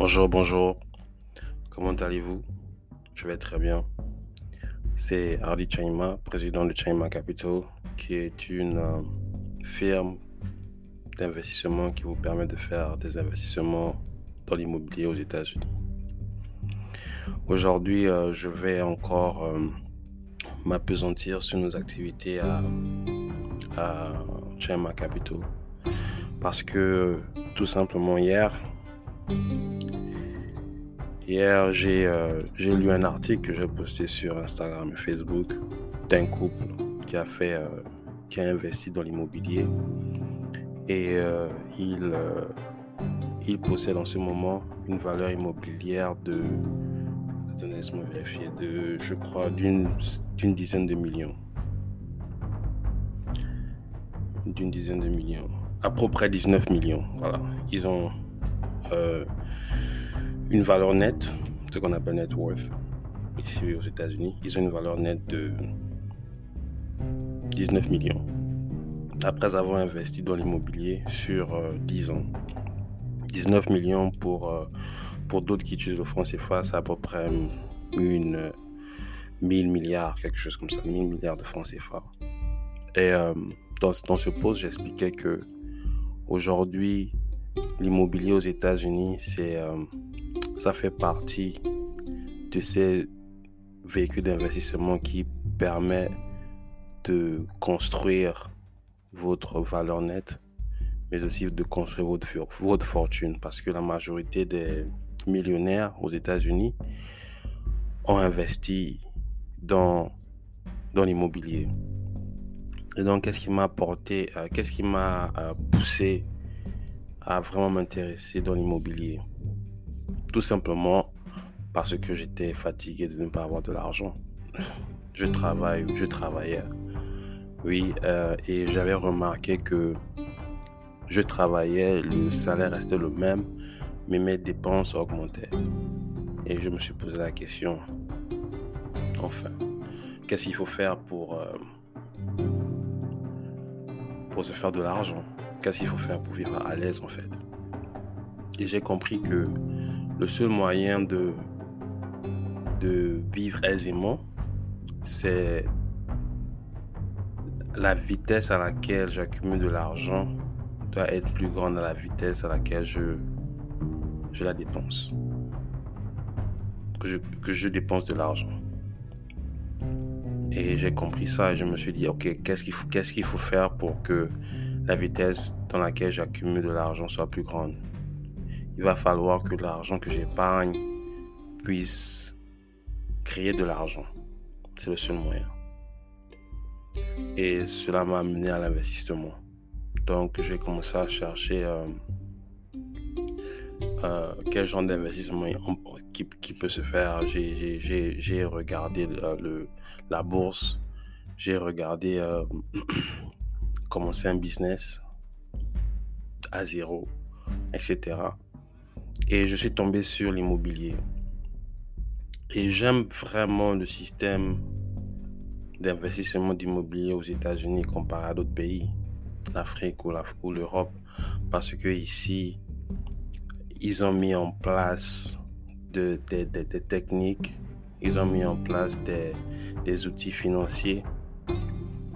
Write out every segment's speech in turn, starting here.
Bonjour, bonjour. Comment allez-vous? Je vais très bien. C'est Hardy Chaima, président de Chaima Capital, qui est une euh, firme d'investissement qui vous permet de faire des investissements dans l'immobilier aux États-Unis. Aujourd'hui, euh, je vais encore euh, m'apesantir sur nos activités à, à Chaima Capital. Parce que tout simplement hier, Hier, euh, j'ai lu un article que j'ai posté sur Instagram et Facebook d'un couple qui a fait, euh, qui a investi dans l'immobilier et euh, il, il possède en ce moment une valeur immobilière de, laisse-moi vérifier, de, je crois, d'une dizaine de millions. D'une dizaine de millions. À peu près 19 millions. Voilà. Ils ont une valeur nette, ce qu'on appelle net worth, ici aux États-Unis. Ils ont une valeur nette de 19 millions. Après avoir investi dans l'immobilier sur 10 euh, ans. 19 millions pour, euh, pour d'autres qui utilisent le franc CFA, c'est à peu près une 1000 milliards, quelque chose comme ça, 1000 milliards de francs CFA. Et dans, dans ce post, j'expliquais que aujourd'hui, l'immobilier aux États-Unis, c'est, euh, ça fait partie de ces véhicules d'investissement qui permet de construire votre valeur nette, mais aussi de construire votre, votre fortune. Parce que la majorité des millionnaires aux États-Unis ont investi dans, dans l'immobilier. Et donc, qu'est-ce qui m'a porté, euh, qu'est-ce qui m'a euh, poussé à vraiment m'intéresser dans l'immobilier? Tout simplement parce que j'étais fatigué de ne pas avoir de l'argent. Je travaille, je travaillais. Oui, euh, et j'avais remarqué que je travaillais, le salaire restait le même, mais mes dépenses augmentaient. Et je me suis posé la question, enfin, qu'est-ce qu'il faut faire pour, euh, pour se faire de l'argent? Qu'est-ce qu'il faut faire pour vivre à l'aise en fait? Et j'ai compris que le seul moyen de, vivre aisément, c'est la vitesse à laquelle j'accumule de l'argent doit être plus grande à la vitesse à laquelle je, la dépense. Que je, dépense de l'argent. Et j'ai compris ça et je me suis dit, ok, qu'est-ce qu'il faut faire pour que la vitesse dans laquelle j'accumule de l'argent soit plus grande? Il va falloir que l'argent que j'épargne puisse créer de l'argent. C'est le seul moyen. Et cela m'a amené à l'investissement. Donc j'ai commencé à chercher euh, euh, quel genre d'investissement qui, peut se faire. J'ai regardé euh, la bourse, j'ai regardé commencer un business à zéro, etc. Et je suis tombé sur l'immobilier. Et j'aime vraiment le système d'investissement d'immobilier aux États-Unis comparé à d'autres pays, l'Afrique ou l'Europe, parce que ici, ils ont mis en place des techniques, ils ont mis en place des outils financiers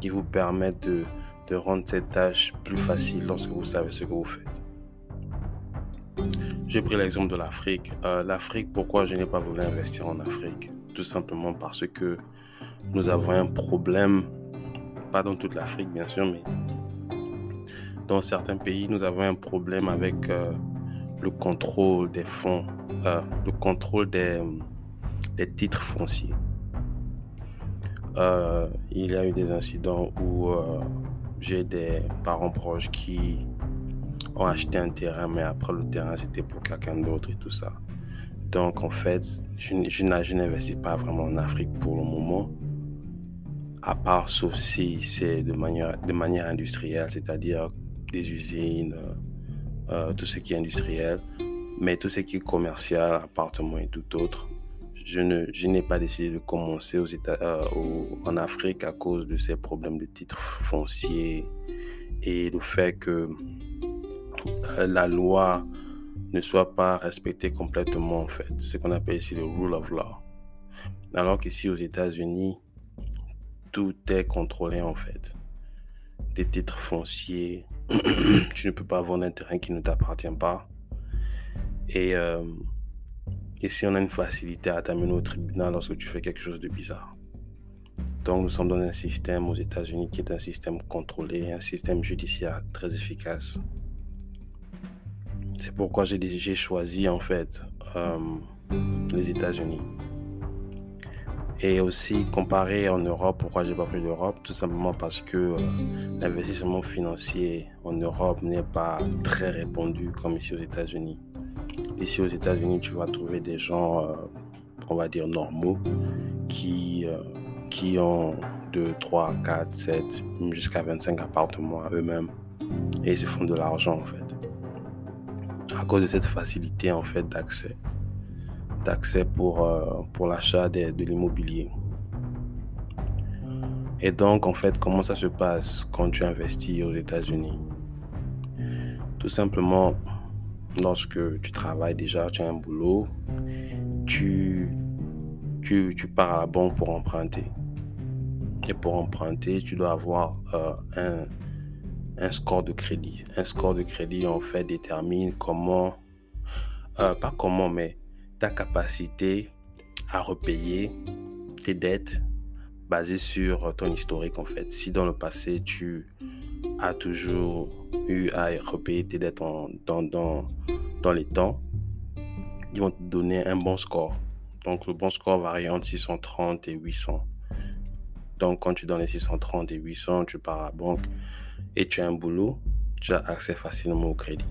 qui vous permettent de de rendre cette tâche plus facile lorsque vous savez ce que vous faites. J'ai pris l'exemple de l'Afrique. Euh, L'Afrique, pourquoi je n'ai pas voulu investir en Afrique? Tout simplement parce que nous avons un problème, pas dans toute l'Afrique bien sûr, mais dans certains pays, nous avons un problème avec euh, le contrôle des fonds, euh, le contrôle des, des titres fonciers. il y a eu des incidents où j'ai des parents proches qui ont acheté un terrain, mais après le terrain, c'était pour quelqu'un d'autre et tout ça. Donc, en fait, je, je, n'investis pas vraiment en Afrique pour le moment, à part sauf si c'est de manière, de manière industrielle, c'est-à-dire des usines, euh, euh, tout ce qui est industriel, mais tout ce qui est commercial, appartement et tout autre, je, ne, je n'ai pas décidé de commencer aux États, euh, en Afrique à cause de ces problèmes de titres fonciers et le fait que la loi ne soit pas respecté complètement en fait. Ce qu'on appelle ici le rule of law. Alors qu'ici aux États-Unis, tout est contrôlé en fait. Des titres fonciers, tu ne peux pas vendre un terrain qui ne t'appartient pas. Et euh, ici, on a une facilité à t'amener au tribunal lorsque tu fais quelque chose de bizarre. Donc, nous sommes dans un système aux États-Unis qui est un système contrôlé, un système judiciaire très efficace. C'est pourquoi j'ai choisi en fait euh, les États-Unis. Et aussi comparé en Europe, pourquoi j'ai pas pris l'Europe? Tout simplement parce que euh, l'investissement financier en Europe n'est pas très répandu comme ici aux États-Unis. Ici aux États-Unis, tu vas trouver des gens, euh, on va dire normaux, qui, qui ont 2, 3, 4, 7, jusqu'à 25 appartements eux-mêmes. Et ils se font de l'argent en fait à cause de cette facilité en fait d'accès d'accès pour, euh, pour l'achat de, de l'immobilier. Et donc, en fait, comment ça se passe quand tu investis aux États-Unis? Tout simplement, lorsque tu travailles déjà, tu as un boulot, tu, tu, tu pars à la banque pour emprunter. Et pour emprunter, tu dois avoir euh, un, un score de crédit. Un score de crédit, en fait, détermine comment, euh, pas comment, mais ta capacité à repayer tes dettes basées sur ton historique, en fait. Si dans le passé, tu as toujours eu à repayer tes dettes en, dans, dans, dans les temps, ils vont te donner un bon score. Donc, le bon score varie entre 630 et 800. Donc, quand tu donnes les 630 et 800, tu pars à la banque et tu as un boulot, tu as accès facilement au crédit.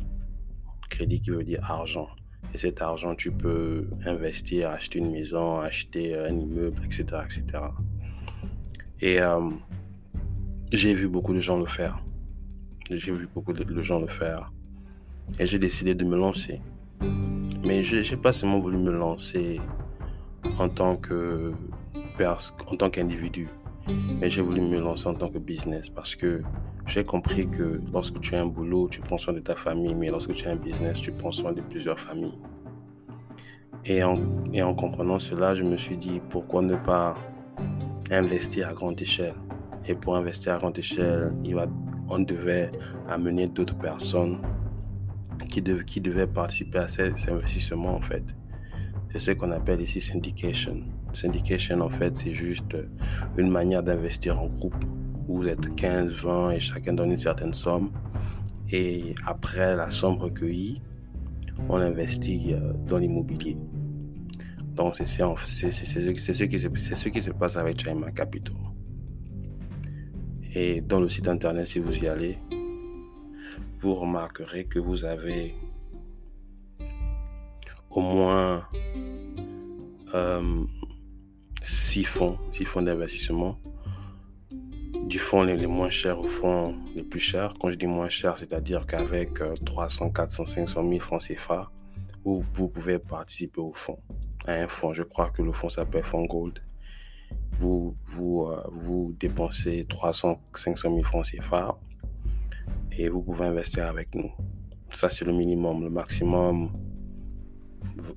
Crédit qui veut dire argent. Et cet argent, tu peux investir, acheter une maison, acheter un immeuble, etc. etc. Et euh, j'ai vu beaucoup de gens le faire. J'ai vu beaucoup de gens le faire. Et j'ai décidé de me lancer. Mais je n'ai pas seulement voulu me lancer en tant que en tant qu'individu, mais j'ai voulu me lancer en tant que business parce que j'ai compris que lorsque tu as un boulot, tu prends soin de ta famille, mais lorsque tu as un business, tu prends soin de plusieurs familles. Et en, comprenant cela, je me suis dit, pourquoi ne pas investir à grande échelle? Et pour investir à grande échelle, on devait amener d'autres personnes qui, devaient participer à ces, investissements, en fait. C'est ce qu'on appelle ici syndication. Syndication, en fait, c'est juste une manière d'investir en groupe vous êtes 15, 20 et chacun donne une certaine somme. Et après la somme recueillie, on investit euh, dans l'immobilier. Donc c'est ce, qui se passe avec China Capital. Et dans le site internet, si vous y allez, vous remarquerez que vous avez au moins euh, six fonds, six fonds d'investissement du fonds les, moins chers au fond les plus chers. Quand je dis moins cher, c'est-à-dire qu'avec 300, 400, 500 000 francs CFA, vous, vous pouvez participer au fonds, à un fonds. Je crois que le fonds s'appelle Fonds Gold. Vous, vous, euh, vous dépensez 300, 500 000 francs CFA et vous pouvez investir avec nous. Ça, c'est le minimum. Le maximum,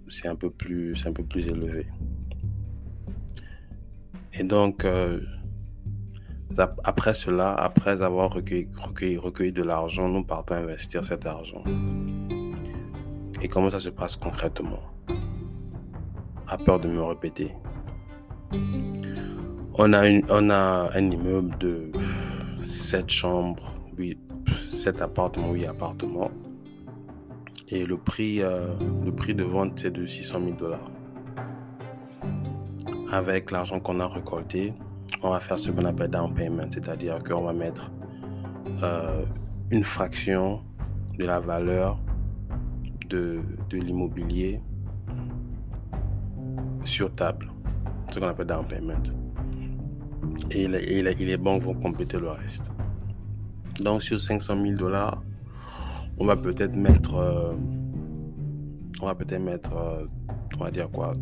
c'est un peu plus, un peu plus élevé. Et donc, euh, après cela, après avoir recueilli, recueilli, de l'argent, nous partons investir cet argent. Et comment ça se passe concrètement? À peur de me répéter. On a, une, on a un immeuble de 7 chambres, 8, 7 appartements, 8 appartements. Et le prix, euh, le prix de vente, c'est de 600 000 dollars. Avec l'argent qu'on a récolté, on va faire ce qu'on appelle down payment, c'est-à-dire qu'on va mettre euh, une fraction de la valeur de, l'immobilier sur table, ce qu'on appelle down payment. Et, les banques vont compléter le reste. Donc sur 500 000 dollars, on va peut-être mettre, euh, on va peut-être mettre, euh, on va dire quoi,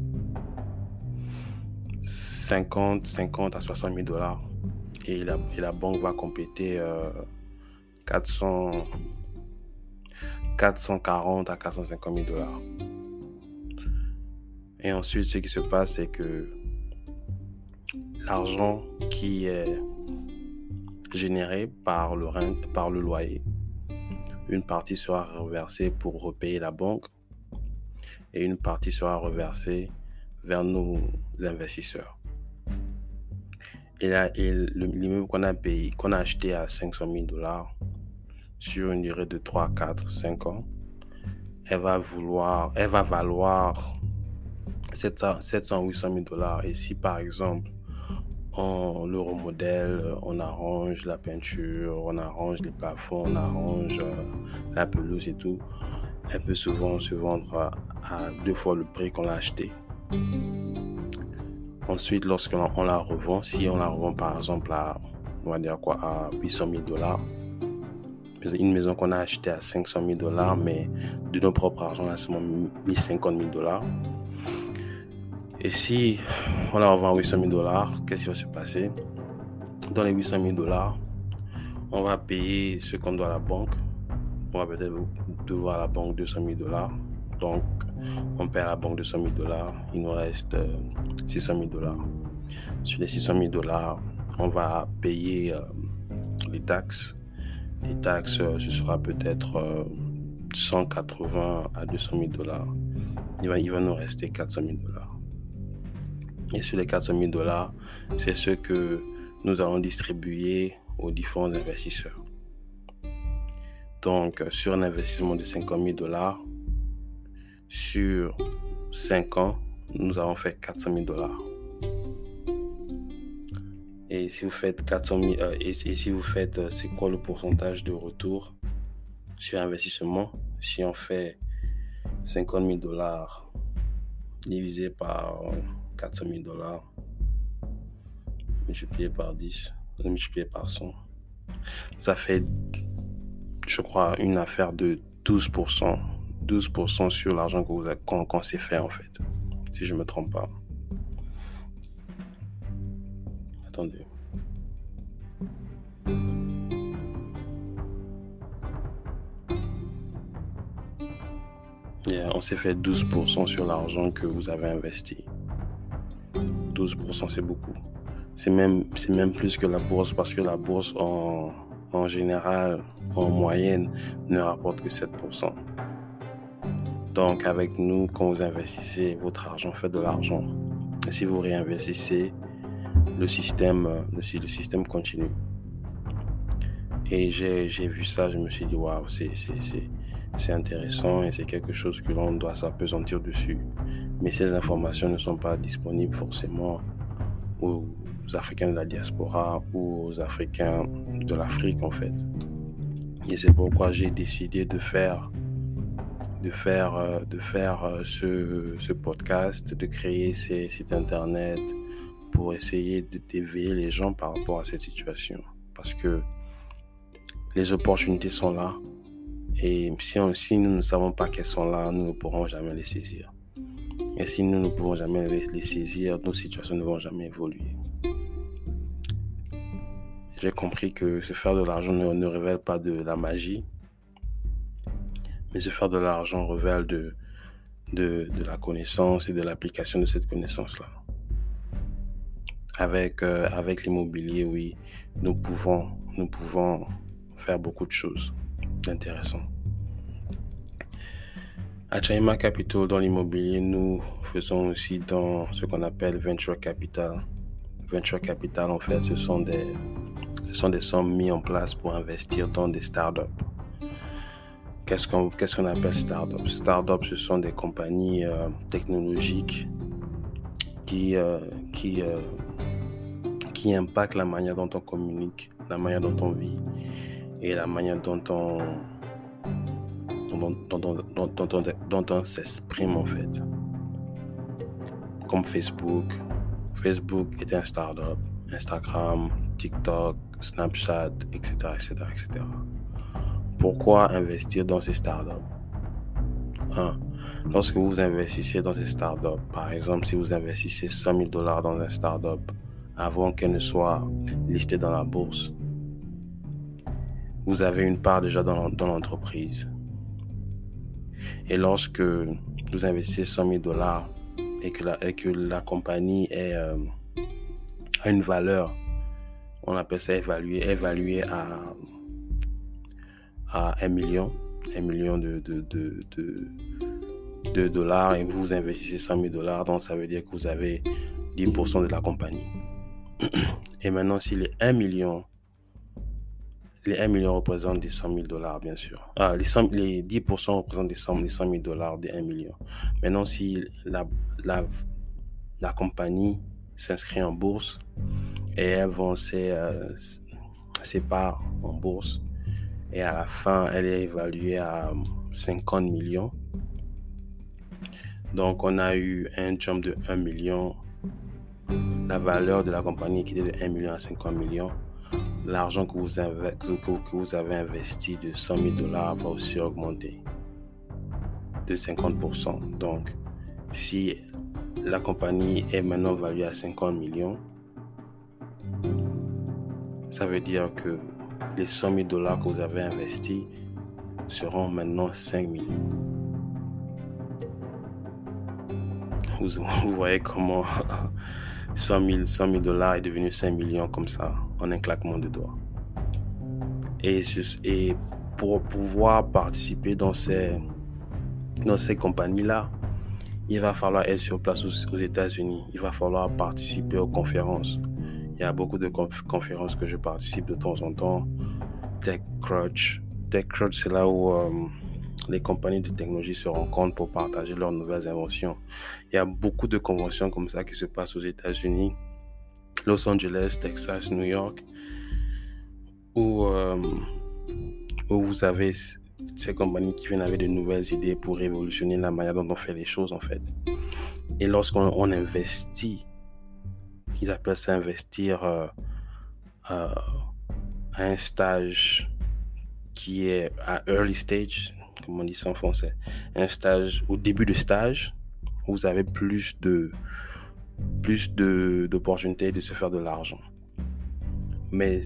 50, 50 à 60 000 dollars. Et la, banque va compléter 400, 440 à 450 000 dollars. Et ensuite, ce qui se passe, c'est que l'argent qui est généré par le, par le loyer, une partie sera reversée pour repayer la banque et une partie sera reversée vers nos investisseurs. Et là, l'immeuble qu'on a payé, qu'on a acheté à 500 000 dollars sur une durée de 3, 4, 5 ans, elle va vouloir, elle va valoir 700, 800 000 dollars. Et si par exemple, on le remodèle, on arrange la peinture, on arrange les plafonds, on arrange euh, la pelouse et tout, elle peut souvent se vendre à, à deux fois le prix qu'on l'a acheté. Ensuite, lorsqu'on la revend, si on la revend par exemple à, on va dire quoi, à 800 000 dollars, une maison qu'on a achetée à 500 000 dollars, mais de nos propres argent, on a seulement mis 50 000 dollars. Et si on la revend à 800 000 dollars, qu'est-ce qui va se passer? Dans les 800 000 dollars, on va payer ce qu'on doit à la banque. On va peut-être devoir à la banque 200 000 dollars. Donc, on perd la banque 200 000 dollars. Il nous reste 600 euh, 000 dollars. Sur les 600 000 dollars, on va payer euh, les taxes. Les taxes, euh, ce sera peut-être 180 à 200 000 dollars. Il va, il va nous rester 400 000 dollars. Et sur les 400 000 dollars, c'est ce que nous allons distribuer aux différents investisseurs. Donc, sur un investissement de 50 000 dollars, sur 5 ans, nous avons fait 400 000 dollars. Et si vous faites 400 000, euh, et, si vous faites, euh, c'est quoi le pourcentage de retour sur investissement Si on fait 50 000 dollars divisé par 400 000 dollars, multiplié par 10, multiplié par 100, ça fait, je crois, une affaire de 12% 12% sur l'argent qu'on, s'est fait en fait. Si je me trompe pas. Attendez. on s'est fait 12% sur l'argent que vous avez investi. 12% c'est beaucoup. C'est même, même plus que la bourse parce que la bourse en, en général, en moyenne, ne rapporte que 7%. Donc avec nous, quand vous investissez votre argent, faites de l'argent. Si vous réinvestissez, le système, le, système continue. Et j'ai vu ça, je me suis dit, waouh, c'est intéressant et c'est quelque chose que l'on doit s'apesantir dessus. Mais ces informations ne sont pas disponibles forcément aux Africains de la diaspora ou aux Africains de l'Afrique en fait. Et c'est pourquoi j'ai décidé de faire de faire, euh, de faire euh, ce, ce, podcast, de créer ces sites internet pour essayer d'éveiller les gens par rapport à cette situation. Parce que les opportunités sont là. Et si, si nous ne savons pas qu'elles sont là, nous ne pourrons jamais les saisir. Et si nous ne pouvons jamais les, saisir, nos situations ne vont jamais évoluer. J'ai compris que se faire de l'argent ne, ne révèle pas de la magie, mais se faire de l'argent révèle de, de, la connaissance et de l'application de cette connaissance-là. Avec, euh, avec l'immobilier, oui, nous pouvons, nous pouvons faire beaucoup de choses intéressantes. À Chaima Capital, dans l'immobilier, nous faisons aussi dans ce qu'on appelle venture capital. Venture capital, en fait, ce sont des, ce sont des sommes mises en place pour investir dans des startups. Qu'est-ce qu'on appelle start-up? Start-up, ce sont des compagnies euh, technologiques qui, euh, euh, qui impactent la manière dont on communique, la manière dont on vit et la manière dont on, dont, on s'exprime en fait. Comme Facebook. Facebook est un start-up. Instagram, TikTok, Snapchat, etc., etc., etc. Pourquoi investir dans ces startups? 1. Lorsque vous investissez dans ces startups, par exemple, si vous investissez 100 000 dollars dans un startup avant qu'elle ne soit listée dans la bourse, vous avez une part déjà dans l'entreprise. Et lorsque vous investissez 100 000 dollars et que la, et compagnie euh, a une valeur, on appelle ça évalué, évalué à, à 1 million, 1 million de, de, de, de, dollars et vous investissez 100 000 dollars, donc ça veut dire que vous avez 10% de la compagnie. Et maintenant, si les 1 million les 1 million représentent des 100 000 dollars, bien sûr. Ah, les, les 10% représentent des 100, 000 dollars des 1 million. Maintenant, si la, la, la compagnie s'inscrit en bourse et elle vend ses, euh, ses parts en bourse, et à la fin, elle est évaluée à 50 millions. Donc, on a eu un jump de 1 million. La valeur de la compagnie qui était de 1 million à 50 millions l'argent que vous, avez, investi de 100 000 dollars va aussi augmenter de 50%. Donc, si la compagnie est maintenant valuée à 50 millions, ça veut dire que les 100 000 dollars que vous avez investis seront maintenant 5 millions. Vous, vous voyez comment 100 000, dollars est devenu 5 millions comme ça, en un claquement de doigts. Et, pour pouvoir participer dans ces, dans ces compagnies-là, il va falloir être sur place aux, États-Unis. Il va falloir participer aux conférences. Il y a beaucoup de conférences que je participe de temps en temps. TechCrunch. TechCrunch, c'est là où euh, les compagnies de technologie se rencontrent pour partager leurs nouvelles inventions. Il y a beaucoup de conventions comme ça qui se passent aux États-Unis, Los Angeles, Texas, New York, où, euh, où vous avez ces compagnies qui viennent avec de nouvelles idées pour révolutionner la manière dont on fait les choses en fait. Et lorsqu'on investit, ils appellent ça investir euh, euh, à un stage qui est à early stage, comme on dit ça en français, un stage, au début de stage, vous avez plus de plus d'opportunités de, se faire de l'argent. Mais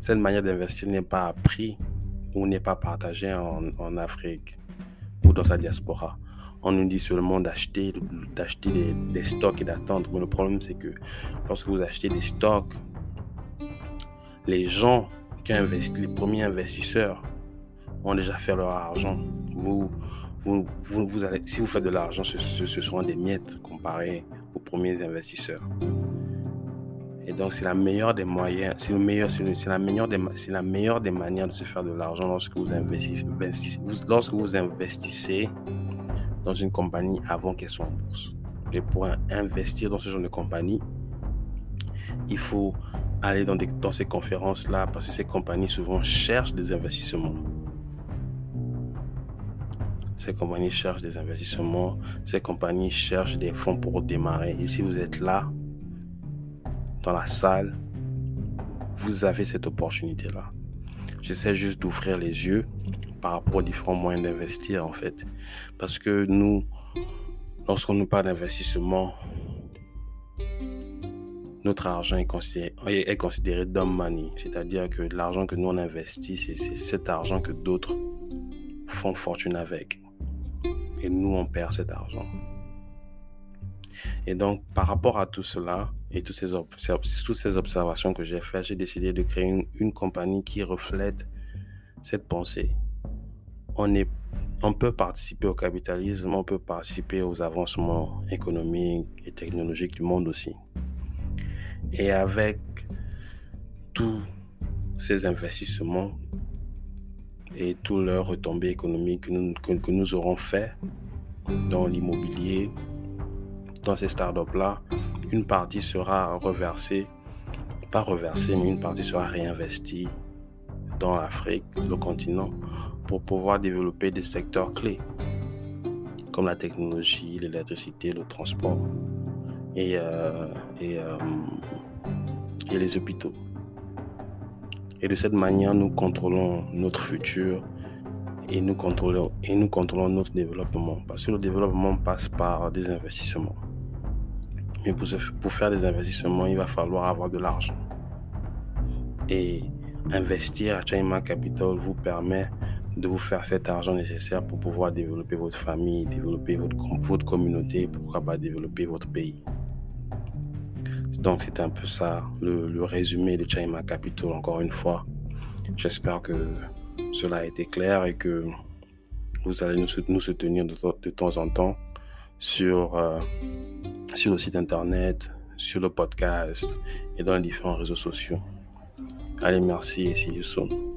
cette manière d'investir n'est pas appris ou n'est pas partagée en, en, Afrique ou dans sa diaspora. On nous dit seulement d'acheter d'acheter des, stocks et d'attendre. Mais le problème, c'est que lorsque vous achetez des stocks, les gens qui investissent, les premiers investisseurs, ont déjà fait leur argent. Vous, vous, vous, allez, si vous faites de l'argent, ce, ce, seront des miettes comparé aux premiers investisseurs. Et donc, c'est la meilleure des moyens, c'est le meilleur, c'est la meilleure des, c'est la meilleure des manières de se faire de l'argent lorsque vous investissez, lorsque vous investissez dans une compagnie avant qu'elle soit en bourse. Et pour investir dans ce genre de compagnie, il faut aller dans, des, dans ces conférences-là parce que ces compagnies souvent cherchent des investissements. Ces compagnies cherchent des investissements, ces compagnies cherchent des fonds pour démarrer. Et si vous êtes là, dans la salle, vous avez cette opportunité-là. J'essaie juste d'ouvrir les yeux par rapport aux différents moyens d'investir en fait. Parce que nous, lorsqu'on nous parle d'investissement, notre argent est considéré, est considéré dumb money. C'est-à-dire que l'argent que nous on investit, c'est cet argent que d'autres font fortune avec et nous, on perd cet argent. Et donc, par rapport à tout cela et toutes ces, toutes ces observations que j'ai faites, j'ai décidé de créer une, une, compagnie qui reflète cette pensée. On, peut participer au capitalisme, on peut participer aux avancements économiques et technologiques du monde aussi. Et avec tous ces investissements, et toutes leurs retombées économiques que nous, que, nous aurons fait dans l'immobilier, dans ces startups-là, une partie sera reversée, pas reversée, mais une partie sera réinvestie dans l'Afrique, le continent, pour pouvoir développer des secteurs clés, comme la technologie, l'électricité, le transport et, euh, euh, et les hôpitaux. Et de cette manière, nous contrôlons notre futur et nous contrôlons, et nous contrôlons notre développement. Parce que le développement passe par des investissements. Mais pour, pour faire des investissements, il va falloir avoir de l'argent. Et investir à China Capital vous permet de vous faire cet argent nécessaire pour pouvoir développer votre famille, développer votre, votre communauté, pourquoi pas développer votre pays. Donc c'est un peu ça, le, résumé de Chaima Capital, encore une fois. J'espère que cela a été clair et que vous allez nous, soutenir de, temps en temps sur, euh, sur le site internet, sur le podcast et dans les différents réseaux sociaux. Allez, merci et see you soon.